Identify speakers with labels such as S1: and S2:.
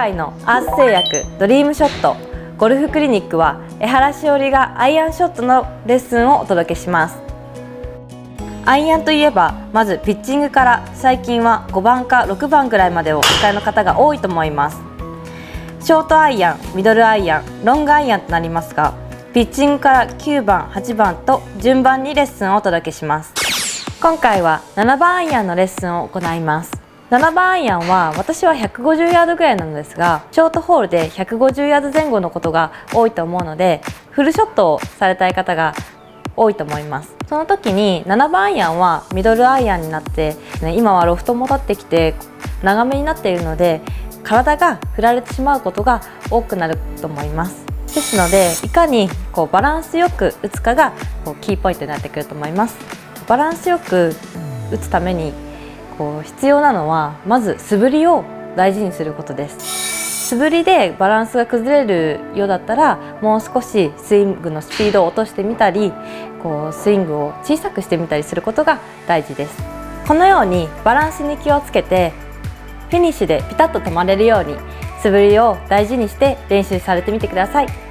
S1: アース製薬ドリームショット。ゴルフクリニックは江原しおりがアイアンショットのレッスンをお届けします。アイアンといえばまずピッチングから最近は5番か6番ぐらいまでをお使いの方が多いと思います。ショートアイアンミドルアイアンロングアイアンとなりますがピッチングから9番8番と順番にレッスンをお届けします。今回は7番アイアンのレッスンを行います。7番アイアンは私は150ヤードぐらいなのですがショートホールで150ヤード前後のことが多いと思うのでフルショットをされたい方が多いと思います。その時に7番アイアンはミドルアイアンになって、ね、今はロフトも立ってきて長めになっているので体が振られてしまうことが多くなると思います。ですのでいかにこうバランスよく打つかがこうキーポイントになってくると思います。バランスよく打つためにこう必要なのはまず素振りを大事にすることです。素振りでバランスが崩れるようだったらもう少しスイングのスピードを落としてみたりこうスイングを小さくしてみたりすることが大事です。このようにバランスに気をつけてフィニッシュでピタッと止まれるように素振りを大事にして練習されてみてください。